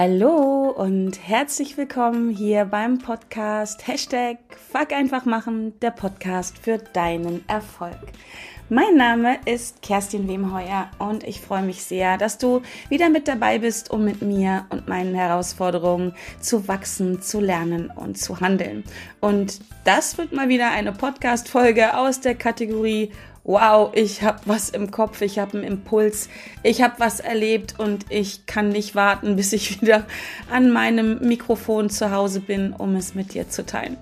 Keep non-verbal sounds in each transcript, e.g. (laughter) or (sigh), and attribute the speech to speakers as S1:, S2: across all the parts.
S1: Hallo und herzlich willkommen hier beim Podcast Hashtag Fuck einfach machen, der Podcast für deinen Erfolg. Mein Name ist Kerstin Wemheuer und ich freue mich sehr, dass du wieder mit dabei bist, um mit mir und meinen Herausforderungen zu wachsen, zu lernen und zu handeln. Und das wird mal wieder eine Podcast-Folge aus der Kategorie wow, ich habe was im Kopf, ich habe einen Impuls, ich habe was erlebt und ich kann nicht warten, bis ich (laughs) wieder an meinem Mikrofon zu Hause bin, um es mit dir zu teilen.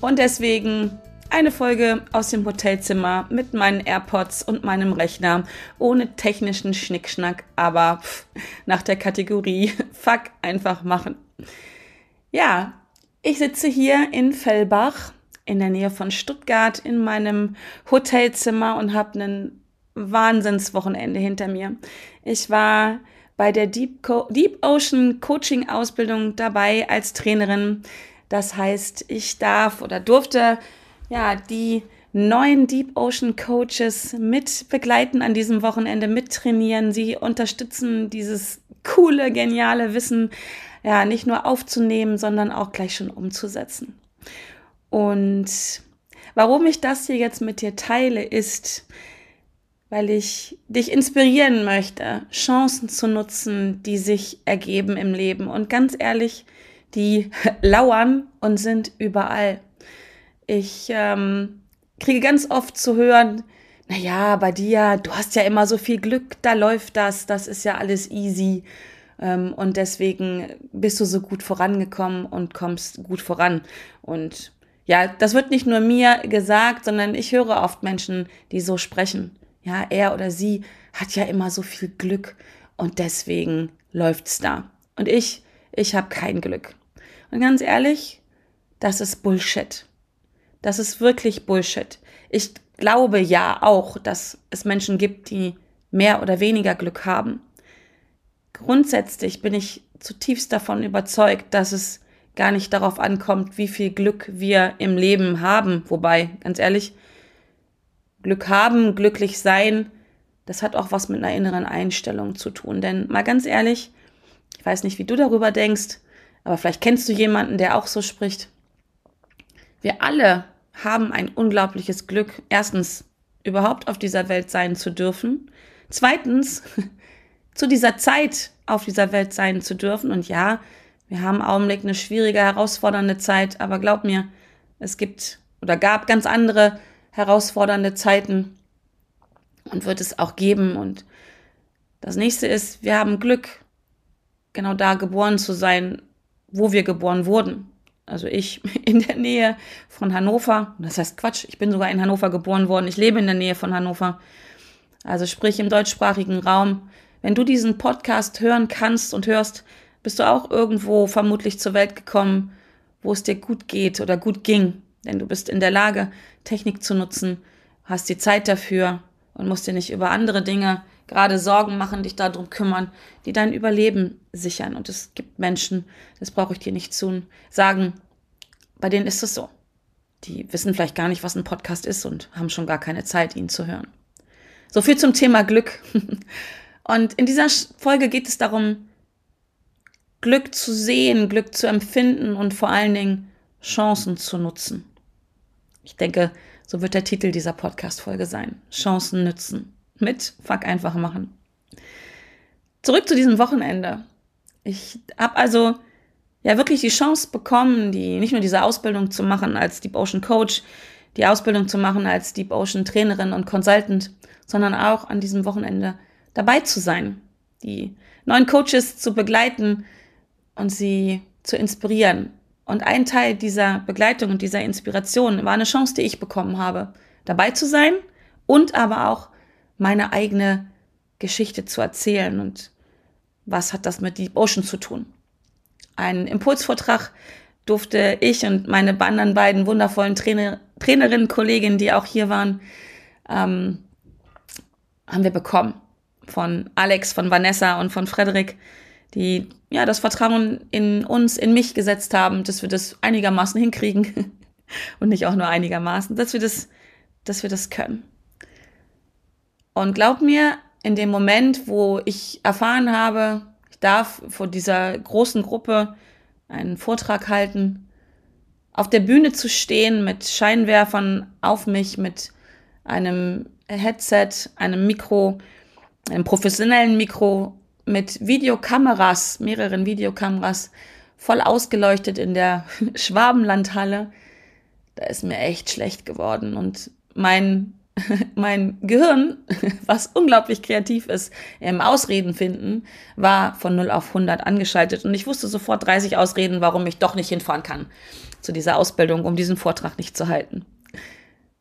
S1: Und deswegen eine Folge aus dem Hotelzimmer mit meinen AirPods und meinem Rechner ohne technischen Schnickschnack, aber nach der Kategorie (laughs) Fuck einfach machen. Ja, ich sitze hier in Fellbach in der Nähe von Stuttgart in meinem Hotelzimmer und habe ein Wahnsinnswochenende hinter mir. Ich war bei der Deep, Co Deep Ocean Coaching Ausbildung dabei als Trainerin. Das heißt, ich darf oder durfte ja die neuen Deep Ocean Coaches mit begleiten an diesem Wochenende, mittrainieren, sie unterstützen, dieses coole, geniale Wissen ja nicht nur aufzunehmen, sondern auch gleich schon umzusetzen. Und warum ich das hier jetzt mit dir teile, ist, weil ich dich inspirieren möchte, Chancen zu nutzen, die sich ergeben im Leben. Und ganz ehrlich, die (laughs) lauern und sind überall. Ich ähm, kriege ganz oft zu hören, na ja, bei dir, du hast ja immer so viel Glück, da läuft das, das ist ja alles easy. Ähm, und deswegen bist du so gut vorangekommen und kommst gut voran. Und ja, das wird nicht nur mir gesagt, sondern ich höre oft Menschen, die so sprechen. Ja, er oder sie hat ja immer so viel Glück und deswegen läuft's da. Und ich, ich habe kein Glück. Und ganz ehrlich, das ist Bullshit. Das ist wirklich Bullshit. Ich glaube ja auch, dass es Menschen gibt, die mehr oder weniger Glück haben. Grundsätzlich bin ich zutiefst davon überzeugt, dass es gar nicht darauf ankommt, wie viel Glück wir im Leben haben. Wobei, ganz ehrlich, Glück haben, glücklich sein, das hat auch was mit einer inneren Einstellung zu tun. Denn mal ganz ehrlich, ich weiß nicht, wie du darüber denkst, aber vielleicht kennst du jemanden, der auch so spricht. Wir alle haben ein unglaubliches Glück, erstens überhaupt auf dieser Welt sein zu dürfen, zweitens (laughs) zu dieser Zeit auf dieser Welt sein zu dürfen. Und ja, wir haben im Augenblick eine schwierige, herausfordernde Zeit, aber glaub mir, es gibt oder gab ganz andere herausfordernde Zeiten und wird es auch geben. Und das nächste ist, wir haben Glück, genau da geboren zu sein, wo wir geboren wurden. Also ich (laughs) in der Nähe von Hannover. Das heißt Quatsch, ich bin sogar in Hannover geboren worden. Ich lebe in der Nähe von Hannover. Also sprich im deutschsprachigen Raum. Wenn du diesen Podcast hören kannst und hörst, bist du auch irgendwo vermutlich zur Welt gekommen, wo es dir gut geht oder gut ging. Denn du bist in der Lage, Technik zu nutzen, hast die Zeit dafür und musst dir nicht über andere Dinge gerade Sorgen machen, dich darum kümmern, die dein Überleben sichern. Und es gibt Menschen, das brauche ich dir nicht zu sagen, bei denen ist es so. Die wissen vielleicht gar nicht, was ein Podcast ist und haben schon gar keine Zeit, ihn zu hören. So viel zum Thema Glück. (laughs) Und in dieser Folge geht es darum, Glück zu sehen, Glück zu empfinden und vor allen Dingen Chancen zu nutzen. Ich denke, so wird der Titel dieser Podcast-Folge sein. Chancen nützen. Mit Fuck einfach machen. Zurück zu diesem Wochenende. Ich habe also ja wirklich die Chance bekommen, die nicht nur diese Ausbildung zu machen als Deep Ocean Coach, die Ausbildung zu machen als Deep Ocean Trainerin und Consultant, sondern auch an diesem Wochenende dabei zu sein, die neuen Coaches zu begleiten, und sie zu inspirieren. Und ein Teil dieser Begleitung und dieser Inspiration war eine Chance, die ich bekommen habe, dabei zu sein und aber auch meine eigene Geschichte zu erzählen. Und was hat das mit Deep Ocean zu tun? Ein Impulsvortrag durfte ich und meine anderen beiden wundervollen Trainer, Trainerinnen, Kolleginnen, die auch hier waren, ähm, haben wir bekommen. Von Alex, von Vanessa und von Frederik die ja das Vertrauen in uns, in mich gesetzt haben, dass wir das einigermaßen hinkriegen (laughs) und nicht auch nur einigermaßen, dass wir das, dass wir das können. Und glaub mir, in dem Moment, wo ich erfahren habe, ich darf vor dieser großen Gruppe einen Vortrag halten, auf der Bühne zu stehen mit Scheinwerfern auf mich, mit einem Headset, einem Mikro, einem professionellen Mikro, mit Videokameras, mehreren Videokameras, voll ausgeleuchtet in der (laughs) Schwabenlandhalle. Da ist mir echt schlecht geworden und mein (laughs) mein Gehirn, (laughs) was unglaublich kreativ ist im Ausreden finden, war von 0 auf 100 angeschaltet und ich wusste sofort 30 Ausreden, warum ich doch nicht hinfahren kann zu dieser Ausbildung, um diesen Vortrag nicht zu halten.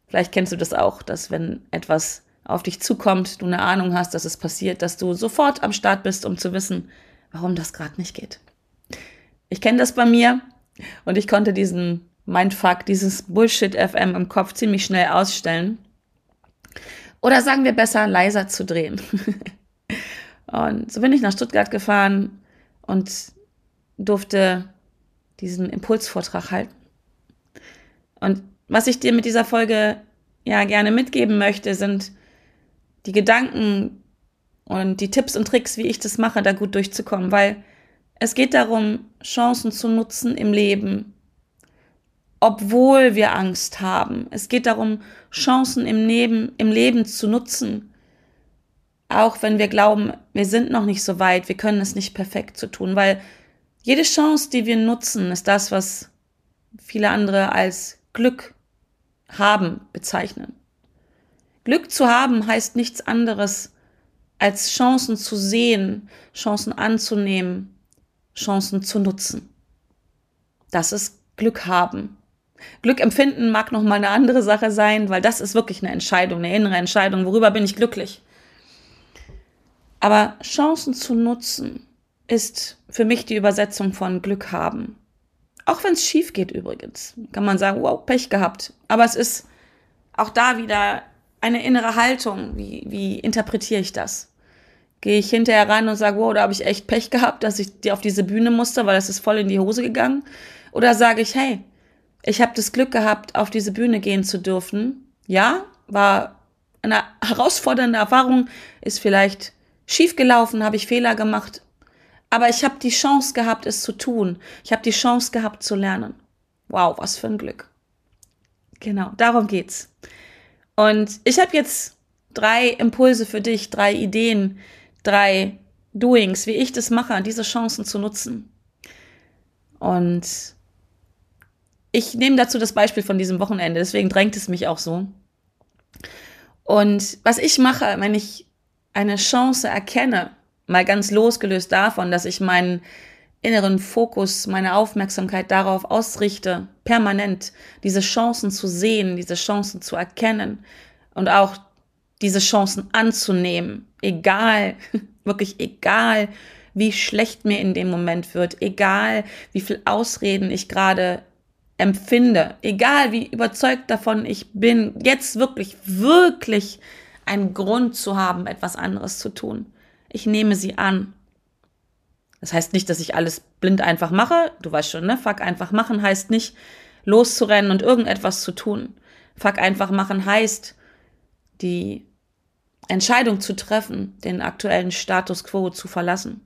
S1: Vielleicht kennst du das auch, dass wenn etwas auf dich zukommt, du eine Ahnung hast, dass es passiert, dass du sofort am Start bist, um zu wissen, warum das gerade nicht geht. Ich kenne das bei mir und ich konnte diesen Mindfuck, dieses Bullshit FM im Kopf ziemlich schnell ausstellen oder sagen wir besser, leiser zu drehen. (laughs) und so bin ich nach Stuttgart gefahren und durfte diesen Impulsvortrag halten. Und was ich dir mit dieser Folge ja gerne mitgeben möchte, sind die Gedanken und die Tipps und Tricks, wie ich das mache, da gut durchzukommen, weil es geht darum, Chancen zu nutzen im Leben, obwohl wir Angst haben. Es geht darum, Chancen im Leben, im Leben zu nutzen, auch wenn wir glauben, wir sind noch nicht so weit, wir können es nicht perfekt zu tun, weil jede Chance, die wir nutzen, ist das, was viele andere als Glück haben bezeichnen. Glück zu haben heißt nichts anderes, als Chancen zu sehen, Chancen anzunehmen, Chancen zu nutzen. Das ist Glück haben. Glück empfinden mag noch mal eine andere Sache sein, weil das ist wirklich eine Entscheidung, eine innere Entscheidung. Worüber bin ich glücklich? Aber Chancen zu nutzen ist für mich die Übersetzung von Glück haben. Auch wenn es schief geht übrigens, kann man sagen, wow, Pech gehabt. Aber es ist auch da wieder eine innere Haltung. Wie, wie interpretiere ich das? Gehe ich hinterher ran und sage, wow, da habe ich echt Pech gehabt, dass ich auf diese Bühne musste, weil es ist voll in die Hose gegangen? Oder sage ich, hey, ich habe das Glück gehabt, auf diese Bühne gehen zu dürfen. Ja, war eine herausfordernde Erfahrung, ist vielleicht schief gelaufen, habe ich Fehler gemacht, aber ich habe die Chance gehabt, es zu tun. Ich habe die Chance gehabt zu lernen. Wow, was für ein Glück. Genau, darum geht's. Und ich habe jetzt drei Impulse für dich, drei Ideen, drei Doings, wie ich das mache, diese Chancen zu nutzen. Und ich nehme dazu das Beispiel von diesem Wochenende, deswegen drängt es mich auch so. Und was ich mache, wenn ich eine Chance erkenne, mal ganz losgelöst davon, dass ich meinen inneren Fokus, meine Aufmerksamkeit darauf ausrichte, permanent diese Chancen zu sehen, diese Chancen zu erkennen und auch diese Chancen anzunehmen, egal, (laughs) wirklich egal, wie schlecht mir in dem Moment wird, egal, wie viel Ausreden ich gerade empfinde, egal wie überzeugt davon ich bin, jetzt wirklich, wirklich einen Grund zu haben, etwas anderes zu tun. Ich nehme sie an. Das heißt nicht, dass ich alles blind einfach mache. Du weißt schon, ne? Fuck einfach machen heißt nicht, loszurennen und irgendetwas zu tun. Fuck einfach machen heißt, die Entscheidung zu treffen, den aktuellen Status quo zu verlassen.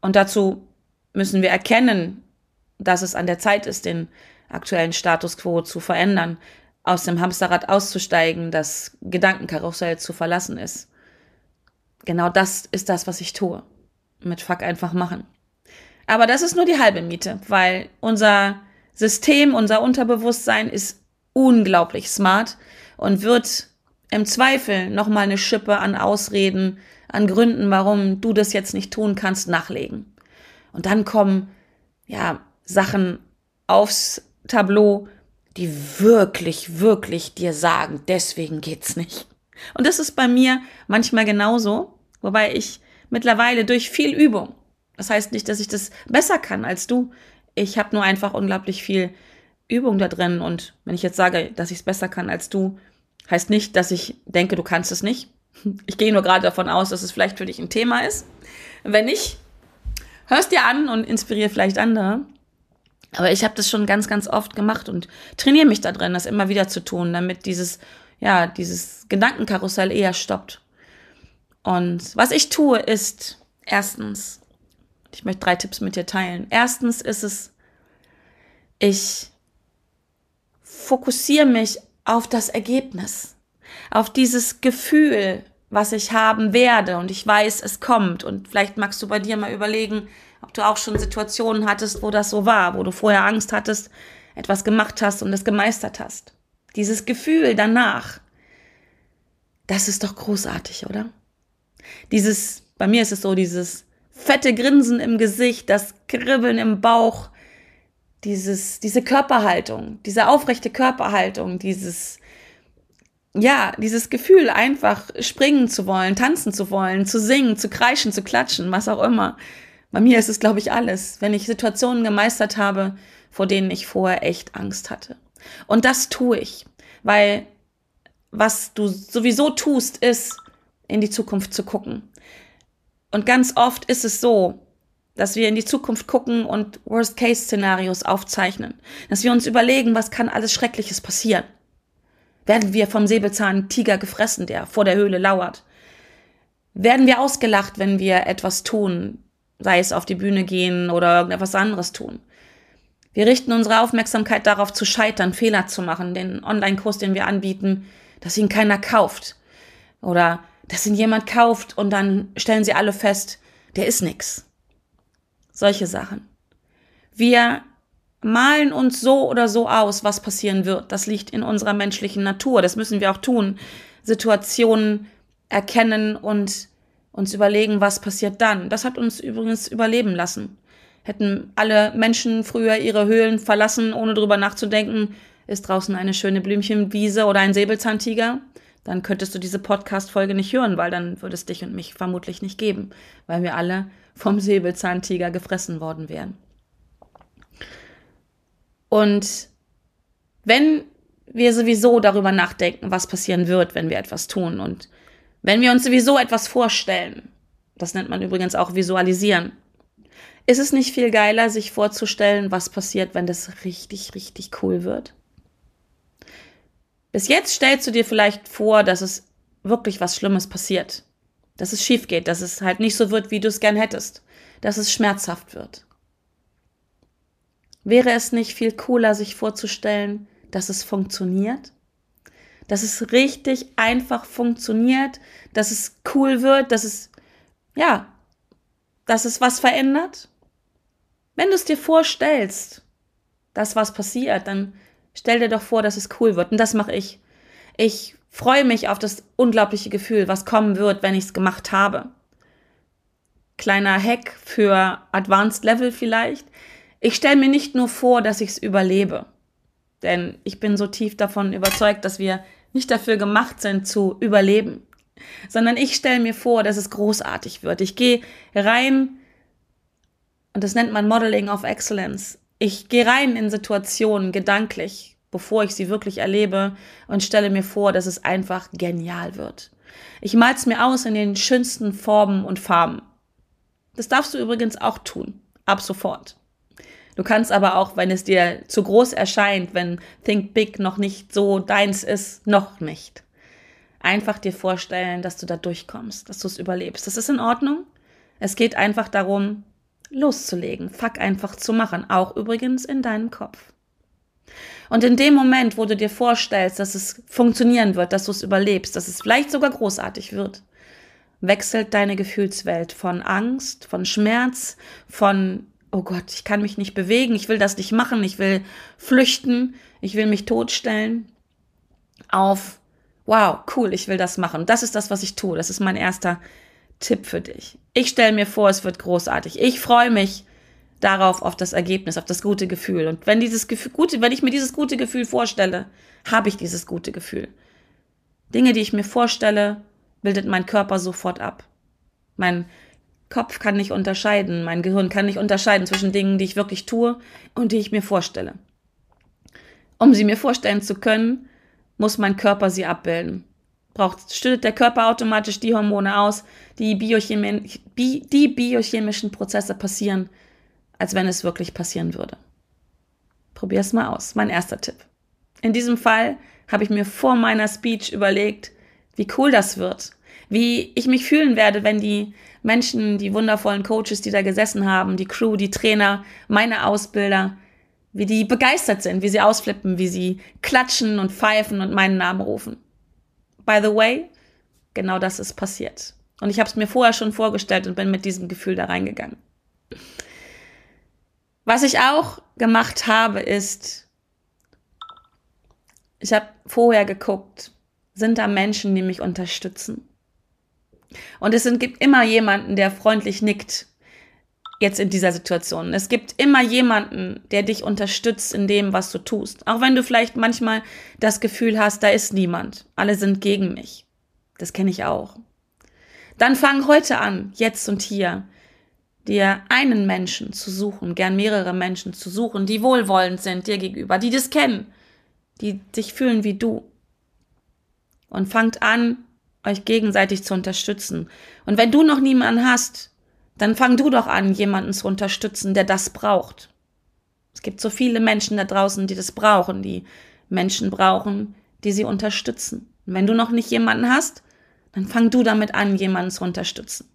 S1: Und dazu müssen wir erkennen, dass es an der Zeit ist, den aktuellen Status quo zu verändern, aus dem Hamsterrad auszusteigen, das Gedankenkarussell zu verlassen ist. Genau das ist das, was ich tue. Mit Fuck einfach machen. Aber das ist nur die halbe Miete, weil unser System, unser Unterbewusstsein ist unglaublich smart und wird im Zweifel nochmal eine Schippe an Ausreden, an Gründen, warum du das jetzt nicht tun kannst, nachlegen. Und dann kommen, ja, Sachen aufs Tableau, die wirklich, wirklich dir sagen, deswegen geht's nicht. Und das ist bei mir manchmal genauso, wobei ich mittlerweile durch viel Übung, das heißt nicht, dass ich das besser kann als du, ich habe nur einfach unglaublich viel Übung da drin und wenn ich jetzt sage, dass ich es besser kann als du, heißt nicht, dass ich denke, du kannst es nicht. (laughs) Ich gehe nur gerade davon aus, dass es vielleicht für dich ein Thema ist. Wenn nicht, hörst dir an und inspiriere vielleicht andere. Aber ich habe das schon ganz, ganz oft gemacht und trainiere mich da drin, das immer wieder zu tun, damit dieses, ja, dieses Gedankenkarussell eher stoppt. Und was ich tue, ist Erstens, ich möchte drei Tipps mit dir teilen. Erstens ist es, ich fokussiere mich auf das Ergebnis, auf dieses Gefühl, was ich haben werde und ich weiß, es kommt. Und vielleicht magst du bei dir mal überlegen, ob du auch schon Situationen hattest, wo das so war, wo du vorher Angst hattest, etwas gemacht hast und es gemeistert hast. Dieses Gefühl danach, das ist doch großartig, oder? Dieses, bei mir ist es so, dieses fette Grinsen im Gesicht, das Kribbeln im Bauch, dieses, diese Körperhaltung, diese aufrechte Körperhaltung, dieses, ja, dieses Gefühl, einfach springen zu wollen, tanzen zu wollen, zu singen, zu kreischen, zu klatschen, was auch immer. Bei mir ist es, glaube ich, alles, wenn ich Situationen gemeistert habe, vor denen ich vorher echt Angst hatte. Und das tue ich, weil was du sowieso tust, ist, in die Zukunft zu gucken. Und ganz oft ist es so, dass wir in die Zukunft gucken und Worst-Case-Szenarios aufzeichnen. Dass wir uns überlegen, was kann alles Schreckliches passieren. Werden wir vom Säbelzahntiger gefressen, der vor der Höhle lauert? Werden wir ausgelacht, wenn wir etwas tun, sei es auf die Bühne gehen oder irgendetwas anderes tun? Wir richten unsere Aufmerksamkeit darauf zu scheitern, Fehler zu machen, den Online-Kurs, den wir anbieten, dass ihn keiner kauft. Oder dass ihn jemand kauft und dann stellen sie alle fest, der ist nix. Solche Sachen. Wir malen uns so oder so aus, was passieren wird. Das liegt in unserer menschlichen Natur. Das müssen wir auch tun. Situationen erkennen und uns überlegen, was passiert dann. Das hat uns übrigens überleben lassen. Hätten alle Menschen früher ihre Höhlen verlassen, ohne drüber nachzudenken, ist draußen eine schöne Blümchenwiese oder ein Säbelzahntiger, dann könntest du diese Podcast-Folge nicht hören, weil dann würde es dich und mich vermutlich nicht geben, weil wir alle vom Säbelzahntiger gefressen worden wären. Und wenn wir sowieso darüber nachdenken, was passieren wird, wenn wir etwas tun und wenn wir uns sowieso etwas vorstellen, das nennt man übrigens auch visualisieren, ist es nicht viel geiler, sich vorzustellen, was passiert, wenn das richtig, richtig cool wird? Bis jetzt stellst du dir vielleicht vor, dass es wirklich was Schlimmes passiert. Dass es schief geht, dass es halt nicht so wird, wie du es gern hättest. Dass es schmerzhaft wird. Wäre es nicht viel cooler, sich vorzustellen, dass es funktioniert? Dass es richtig einfach funktioniert, dass es cool wird, dass es, ja, dass es was verändert? Wenn du es dir vorstellst, dass was passiert, dann Stell dir doch vor, dass es cool wird. Und das mache ich. Ich freue mich auf das unglaubliche Gefühl, was kommen wird, wenn ich es gemacht habe. Kleiner Hack für Advanced Level vielleicht. Ich stelle mir nicht nur vor, dass ich es überlebe. Denn ich bin so tief davon überzeugt, dass wir nicht dafür gemacht sind zu überleben, sondern ich stelle mir vor, dass es großartig wird. Ich gehe rein, und das nennt man Modeling of Excellence. Ich gehe rein in Situationen gedanklich, bevor ich sie wirklich erlebe und stelle mir vor, dass es einfach genial wird. Ich mal's mir aus in den schönsten Formen und Farben. Das darfst du übrigens auch tun, ab sofort. Du kannst aber auch, wenn es dir zu groß erscheint, wenn Think Big noch nicht so deins ist, noch nicht. Einfach dir vorstellen, dass du da durchkommst, dass du es überlebst. Das ist in Ordnung. Es geht einfach darum, loszulegen, Fuck einfach zu machen, auch übrigens in deinem Kopf. Und in dem Moment, wo du dir vorstellst, dass es funktionieren wird, dass du es überlebst, dass es vielleicht sogar großartig wird, wechselt deine Gefühlswelt von Angst, von Schmerz, von, oh Gott, ich kann mich nicht bewegen, ich will das nicht machen, ich will flüchten, ich will mich totstellen, auf, wow, cool, ich will das machen. Das ist das, was ich tue. Das ist mein erster Tipp für dich. Ich stelle mir vor, es wird großartig. Ich freue mich darauf, auf das Ergebnis, auf das gute Gefühl. Und wenn dieses Gefühl, gute, wenn ich mir dieses gute Gefühl vorstelle, habe ich dieses gute Gefühl. Dinge, die ich mir vorstelle, bildet mein Körper sofort ab. Mein Kopf kann nicht unterscheiden, mein Gehirn kann nicht unterscheiden zwischen Dingen, die ich wirklich tue und die ich mir vorstelle. Um sie mir vorstellen zu können, muss mein Körper sie abbilden braucht, stillt der Körper automatisch die Hormone aus, die, Biochemi die biochemischen Prozesse passieren, als wenn es wirklich passieren würde. Probier es mal aus. Mein erster Tipp. In diesem Fall habe ich mir vor meiner Speech überlegt, wie cool das wird. Wie ich mich fühlen werde, wenn die Menschen, die wundervollen Coaches, die da gesessen haben, die Crew, die Trainer, meine Ausbilder, wie die begeistert sind, wie sie ausflippen, wie sie klatschen und pfeifen und meinen Namen rufen. By the way, genau das ist passiert. Und ich habe es mir vorher schon vorgestellt und bin mit diesem Gefühl da reingegangen. Was ich auch gemacht habe, ist, ich habe vorher geguckt, sind da Menschen, die mich unterstützen? Und es gibt immer jemanden, der freundlich nickt, jetzt in dieser Situation. Es gibt immer jemanden, der dich unterstützt in dem, was du tust. Auch wenn du vielleicht manchmal das Gefühl hast, da ist niemand. Alle sind gegen mich. Das kenne ich auch. Dann fang heute an, jetzt und hier, dir einen Menschen zu suchen, gern mehrere Menschen zu suchen, die wohlwollend sind dir gegenüber, die das kennen, die sich fühlen wie du. Und fangt an, euch gegenseitig zu unterstützen. Und wenn du noch niemanden hast, dann fang du doch an, jemanden zu unterstützen, der das braucht. Es gibt so viele Menschen da draußen, die das brauchen, die Menschen brauchen, die sie unterstützen. Und wenn du noch nicht jemanden hast, dann fang du damit an, jemanden zu unterstützen.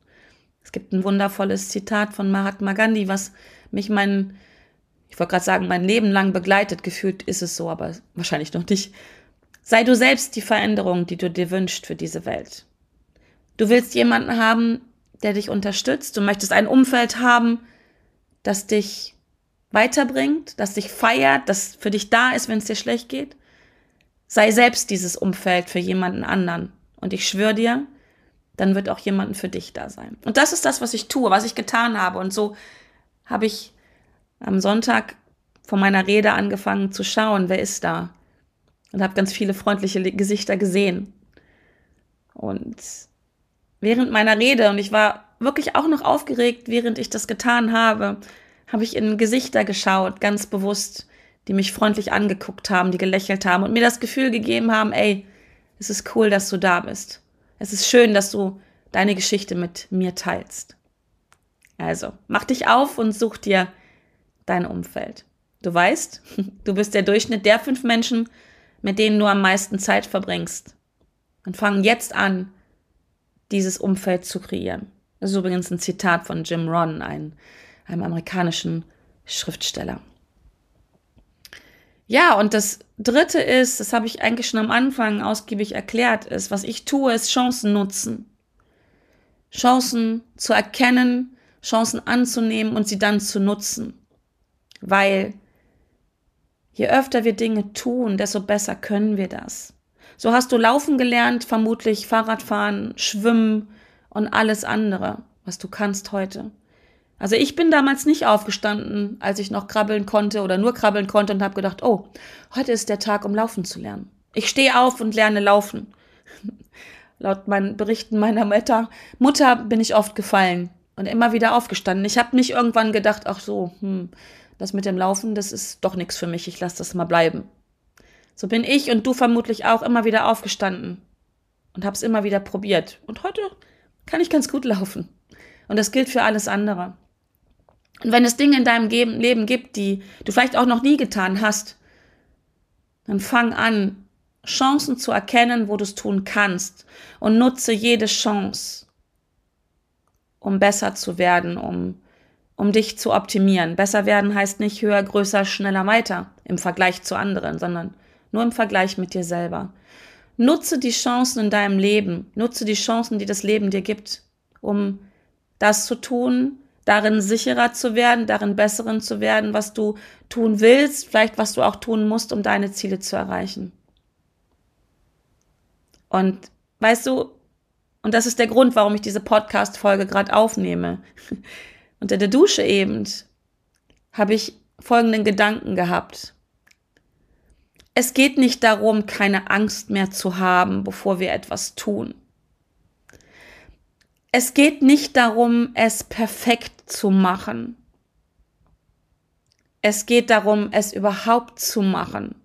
S1: Es gibt ein wundervolles Zitat von Mahatma Gandhi, was mich mein, ich wollte gerade sagen, mein Leben lang begleitet. Gefühlt ist es so, aber wahrscheinlich noch nicht. Sei du selbst die Veränderung, die du dir wünschst für diese Welt. Du willst jemanden haben, der dich unterstützt. Du möchtest ein Umfeld haben, das dich weiterbringt, das dich feiert, das für dich da ist, wenn es dir schlecht geht. Sei selbst dieses Umfeld für jemanden anderen. Und ich schwöre dir, dann wird auch jemand für dich da sein. Und das ist das, was ich tue, was ich getan habe. Und so habe ich am Sonntag von meiner Rede angefangen zu schauen, wer ist da und habe ganz viele freundliche Gesichter gesehen. Und während meiner Rede, und ich war wirklich auch noch aufgeregt, während ich das getan habe, habe ich in Gesichter geschaut, ganz bewusst, die mich freundlich angeguckt haben, die gelächelt haben und mir das Gefühl gegeben haben, ey, es ist cool, dass du da bist. Es ist schön, dass du deine Geschichte mit mir teilst. Also, mach dich auf und such dir dein Umfeld. Du weißt, (laughs) du bist der Durchschnitt der fünf Menschen, mit denen du am meisten Zeit verbringst. Und fang jetzt an, dieses Umfeld zu kreieren. Das ist übrigens ein Zitat von Jim Ron, einem, einem amerikanischen Schriftsteller. Ja, und das dritte ist, das habe ich eigentlich schon am Anfang ausgiebig erklärt, ist, was ich tue, ist Chancen nutzen. Chancen zu erkennen, Chancen anzunehmen und sie dann zu nutzen. Weil Je öfter wir Dinge tun, desto besser können wir das. So hast du laufen gelernt, vermutlich Fahrradfahren, Schwimmen und alles andere, was du kannst heute. Also ich bin damals nicht aufgestanden, als ich noch krabbeln konnte oder nur krabbeln konnte und habe gedacht, oh, heute ist der Tag, um laufen zu lernen. Ich stehe auf und lerne laufen. (laughs) Laut meinen Berichten meiner Mutter, Mutter bin ich oft gefallen und immer wieder aufgestanden. Ich habe nicht irgendwann gedacht, ach so, hm, das mit dem Laufen, das ist doch nichts für mich, ich lasse das mal bleiben. So bin ich und du vermutlich auch immer wieder aufgestanden und hab's immer wieder probiert. Und heute kann ich ganz gut laufen. Und das gilt für alles andere. Und wenn es Dinge in deinem Leben gibt, die du vielleicht auch noch nie getan hast, dann fang an, Chancen zu erkennen, wo du es tun kannst und nutze jede Chance, um besser zu werden, um um dich zu optimieren. Besser werden heißt nicht höher, größer, schneller, weiter im Vergleich zu anderen, sondern nur im Vergleich mit dir selber. Nutze die Chancen in deinem Leben, nutze die Chancen, die das Leben dir gibt, um das zu tun, darin sicherer zu werden, darin besseren zu werden, was du tun willst, vielleicht was du auch tun musst, um deine Ziele zu erreichen. Und weißt du, und das ist der Grund, warum ich diese Podcast-Folge gerade aufnehme. (laughs) Unter der Dusche eben habe ich folgenden Gedanken gehabt. Es geht nicht darum, keine Angst mehr zu haben, bevor wir etwas tun. Es geht nicht darum, es perfekt zu machen. Es geht darum, es überhaupt zu machen,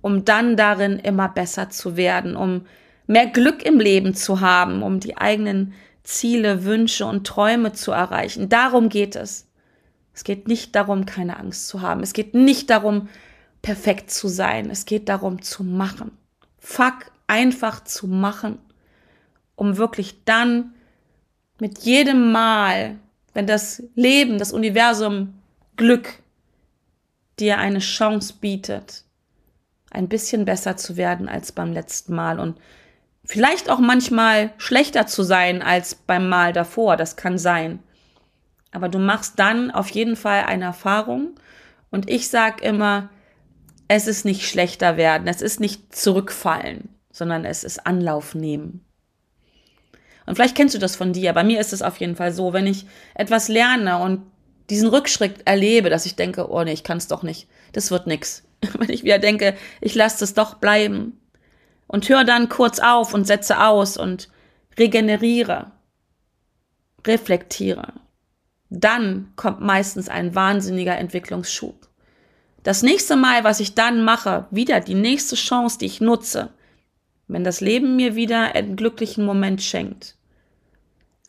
S1: um dann darin immer besser zu werden, um mehr Glück im Leben zu haben, um die eigenen Ziele, Wünsche und Träume zu erreichen. Darum geht es. Es geht nicht darum, keine Angst zu haben. Es geht nicht darum, perfekt zu sein. Es geht darum, zu machen. Fuck einfach zu machen, um wirklich dann mit jedem Mal, wenn das Leben, das Universum Glück dir eine Chance bietet, ein bisschen besser zu werden als beim letzten Mal und vielleicht auch manchmal schlechter zu sein als beim Mal davor, das kann sein. Aber du machst dann auf jeden Fall eine Erfahrung und ich sag immer, es ist nicht schlechter werden, es ist nicht zurückfallen, sondern es ist Anlauf nehmen. Und vielleicht kennst du das von dir. Bei mir ist es auf jeden Fall so, wenn ich etwas lerne und diesen Rückschritt erlebe, dass ich denke, oh nee, ich kann es doch nicht, das wird nix. (laughs) Wenn ich wieder denke, ich lasse es doch bleiben und höre dann kurz auf und setze aus und regeneriere, reflektiere, dann kommt meistens ein wahnsinniger Entwicklungsschub. Das nächste Mal, was ich dann mache, wieder die nächste Chance, die ich nutze, wenn das Leben mir wieder einen glücklichen Moment schenkt,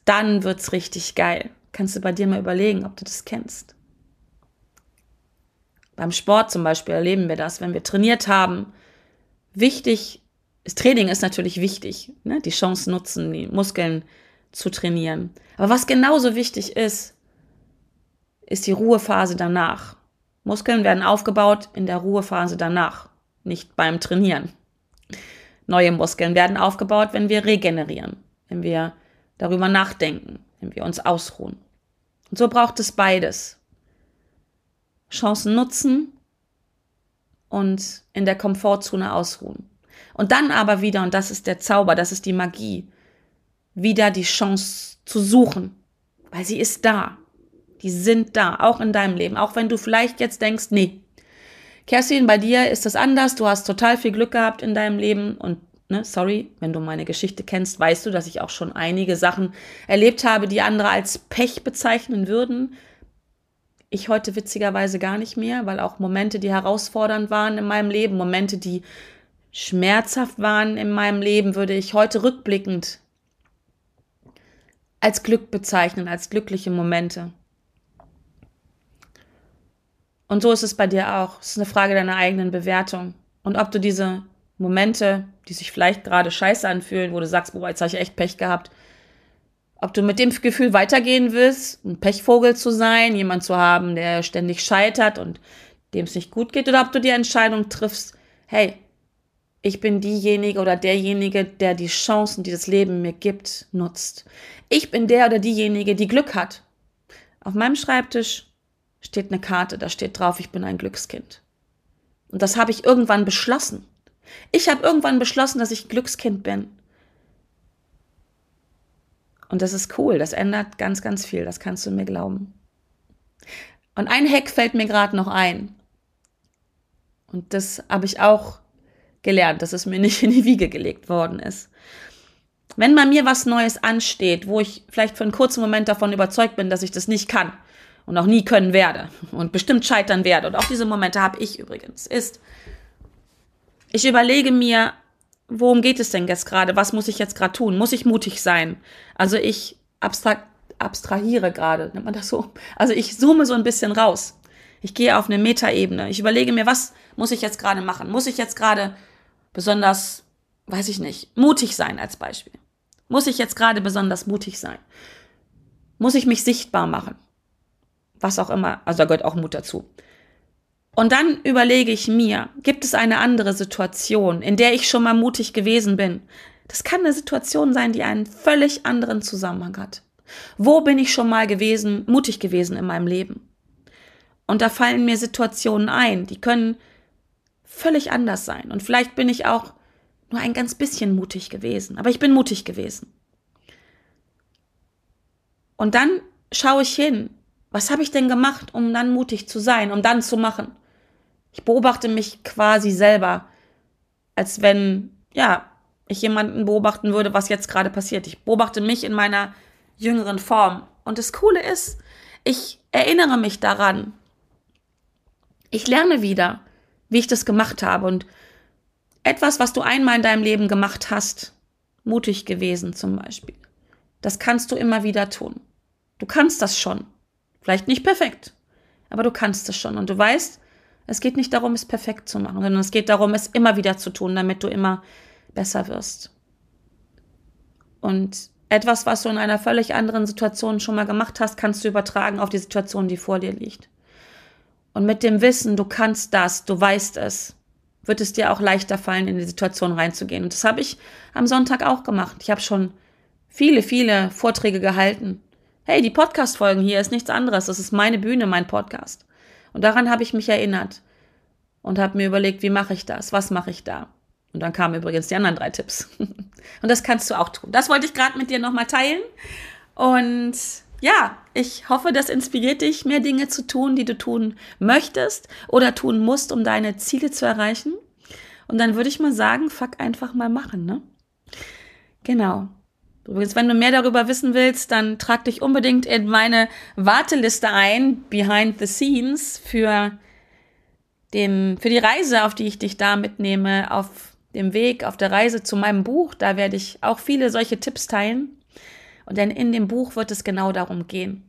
S1: dann wird's richtig geil. Kannst du bei dir mal überlegen, ob du das kennst. Beim Sport zum Beispiel erleben wir das, wenn wir trainiert haben. Wichtig, das Training ist natürlich wichtig, ne? die Chance nutzen, die Muskeln zu trainieren. Aber was genauso wichtig ist, ist die Ruhephase danach. Muskeln werden aufgebaut in der Ruhephase danach, nicht beim Trainieren. Neue Muskeln werden aufgebaut, wenn wir regenerieren, wenn wir darüber nachdenken, wenn wir uns ausruhen. Und so braucht es beides. Chancen nutzen und in der Komfortzone ausruhen. Und dann aber wieder, und das ist der Zauber, das ist die Magie, wieder die Chance zu suchen, weil sie ist da. Die sind da, auch in deinem Leben. Auch wenn du vielleicht jetzt denkst, nee, Kerstin, bei dir ist das anders. Du hast total viel Glück gehabt in deinem Leben und ne, sorry, wenn du meine Geschichte kennst, weißt du, dass ich auch schon einige Sachen erlebt habe, die andere als Pech bezeichnen würden. Ich heute witzigerweise gar nicht mehr, weil auch Momente, die herausfordernd waren in meinem Leben, Momente, die schmerzhaft waren in meinem Leben, würde ich heute rückblickend als Glück bezeichnen, als glückliche Momente. Und so ist es bei dir auch. Es ist eine Frage deiner eigenen Bewertung. Und ob du diese Momente, die sich vielleicht gerade scheiße anfühlen, wo du sagst, boah, jetzt habe ich echt Pech gehabt, ob du mit dem Gefühl weitergehen willst, ein Pechvogel zu sein, jemand zu haben, der ständig scheitert und dem es nicht gut geht, oder ob du die Entscheidung triffst, hey, ich bin diejenige oder derjenige, der die Chancen, die das Leben mir gibt, nutzt. Ich bin der oder diejenige, die Glück hat. Auf meinem Schreibtisch steht eine Karte, da steht drauf, ich bin ein Glückskind. Und das habe ich irgendwann beschlossen. Ich habe irgendwann beschlossen, dass ich Glückskind bin. Und das ist cool, das ändert ganz, ganz viel, das kannst du mir glauben. Und ein Hack fällt mir gerade noch ein. Und das habe ich auch gelernt, dass es mir (laughs) nicht in die Wiege gelegt worden ist. Wenn bei mir was Neues ansteht, wo ich vielleicht für einen kurzen Moment davon überzeugt bin, dass ich das nicht kann, und auch nie können werde und bestimmt scheitern werde. Und auch diese Momente habe ich übrigens. Ist, ich überlege mir, worum geht es denn jetzt gerade? Was muss ich jetzt gerade tun? Muss ich mutig sein? Also ich abstrakt, abstrahiere gerade, nennt man das so? Also ich zoome so ein bisschen raus. Ich gehe auf eine Metaebene. Ich überlege mir, was muss ich jetzt gerade machen? Muss ich jetzt gerade besonders, weiß ich nicht, mutig sein als Beispiel? Muss ich jetzt gerade besonders mutig sein? Muss ich mich sichtbar machen? Was auch immer. Also da gehört auch Mut dazu. Und dann überlege ich mir, gibt es eine andere Situation, in der ich schon mal mutig gewesen bin? Das kann eine Situation sein, die einen völlig anderen Zusammenhang hat. Wo bin ich schon mal gewesen, mutig gewesen in meinem Leben? Und da fallen mir Situationen ein, die können völlig anders sein. Und vielleicht bin ich auch nur ein ganz bisschen mutig gewesen, aber ich bin mutig gewesen. Und dann schaue ich hin, was habe ich denn gemacht, um dann mutig zu sein, um dann zu machen? Ich beobachte mich quasi selber, als wenn, ja, ich jemanden beobachten würde, was jetzt gerade passiert. Ich beobachte mich in meiner jüngeren Form. Und das Coole ist, ich erinnere mich daran. Ich lerne wieder, wie ich das gemacht habe. Und etwas, was du einmal in deinem Leben gemacht hast, mutig gewesen zum Beispiel, das kannst du immer wieder tun. Du kannst das schon. Vielleicht nicht perfekt, aber du kannst es schon und du weißt, es geht nicht darum, es perfekt zu machen, sondern es geht darum, es immer wieder zu tun, damit du immer besser wirst. Und etwas, was du in einer völlig anderen Situation schon mal gemacht hast, kannst du übertragen auf die Situation, die vor dir liegt. Und mit dem Wissen, du kannst das, du weißt es, wird es dir auch leichter fallen, in die Situation reinzugehen. Und das habe ich am Sonntag auch gemacht. Ich habe schon viele, viele Vorträge gehalten. Hey, die Podcast-Folgen hier ist nichts anderes. Das ist meine Bühne, mein Podcast. Und daran habe ich mich erinnert und habe mir überlegt, wie mache ich das? Was mache ich da? Und dann kamen übrigens die anderen drei Tipps. (laughs) Und das kannst du auch tun. Das wollte ich gerade mit dir nochmal teilen. Und ja, ich hoffe, das inspiriert dich, mehr Dinge zu tun, die du tun möchtest oder tun musst, um deine Ziele zu erreichen. Und dann würde ich mal sagen, fuck einfach mal machen, ne? Genau. Übrigens, wenn du mehr darüber wissen willst, dann trag dich unbedingt in meine Warteliste ein, behind the scenes, für den, für die Reise, auf die ich dich da mitnehme, auf dem Weg, auf der Reise zu meinem Buch. Da werde ich auch viele solche Tipps teilen. Und denn in dem Buch wird es genau darum gehen.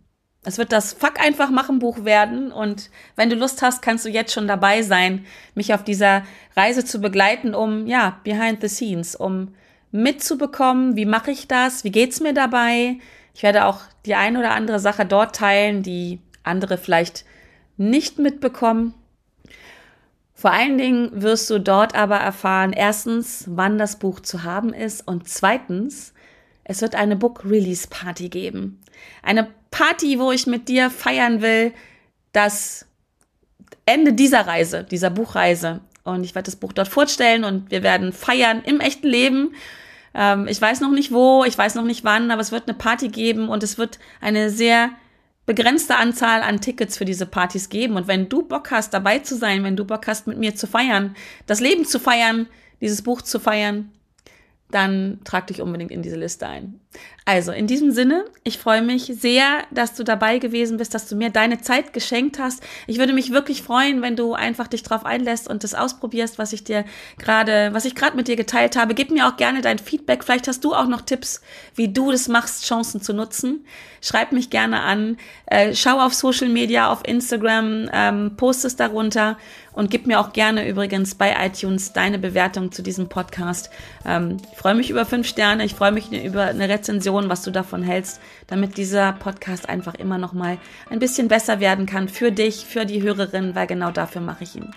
S1: Es wird das Fuck einfach machen Buch werden und wenn du Lust hast, kannst du jetzt schon dabei sein, mich auf dieser Reise zu begleiten, um ja, behind the scenes, um mitzubekommen, wie mache ich das, wie geht's mir dabei? Ich werde auch die ein oder andere Sache dort teilen, die andere vielleicht nicht mitbekommen. Vor allen Dingen wirst du dort aber erfahren, erstens, wann das Buch zu haben ist und zweitens, es wird eine Book Release Party geben. Eine Party, wo ich mit dir feiern will, das Ende dieser Reise, dieser Buchreise. Und ich werde das Buch dort vorstellen und wir werden feiern im echten Leben. Ähm, ich weiß noch nicht wo, ich weiß noch nicht wann, aber es wird eine Party geben und es wird eine sehr begrenzte Anzahl an Tickets für diese Partys geben. Und wenn du Bock hast, dabei zu sein, wenn du Bock hast, mit mir zu feiern, das Leben zu feiern, dieses Buch zu feiern, dann trag dich unbedingt in diese Liste ein. Also in diesem Sinne, ich freue mich sehr, dass du dabei gewesen bist, dass du mir deine Zeit geschenkt hast. Ich würde mich wirklich freuen, wenn du einfach dich drauf einlässt und das ausprobierst, was ich dir gerade, was ich gerade mit dir geteilt habe. Gib mir auch gerne dein Feedback. Vielleicht hast du auch noch Tipps, wie du das machst, Chancen zu nutzen. Schreib mich gerne an. Äh, schau auf Social Media, auf Instagram, ähm, post es darunter und gib mir auch gerne übrigens bei iTunes deine Bewertung zu diesem Podcast. Ähm, ich freue mich über fünf Sterne, ich freue mich über eine Rezension, was du davon hältst, damit dieser Podcast einfach immer noch mal ein bisschen besser werden kann für dich, für die Hörerin, weil genau dafür mache ich ihn.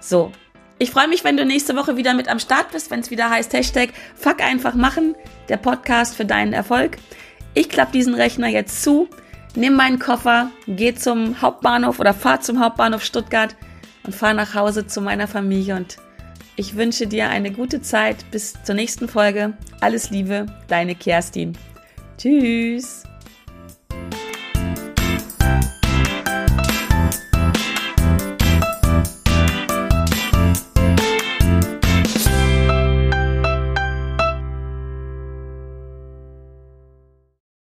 S1: So, ich freue mich, wenn du nächste Woche wieder mit am Start bist, wenn es wieder heißt Hashtag Fuck einfach machen, der Podcast für deinen Erfolg. Ich klappe diesen Rechner jetzt zu, nimm meinen Koffer, geh zum Hauptbahnhof oder fahr zum Hauptbahnhof Stuttgart und fahr nach Hause zu meiner Familie und ich wünsche dir eine gute Zeit. Bis zur nächsten Folge. Alles Liebe, deine Kerstin. Tschüss.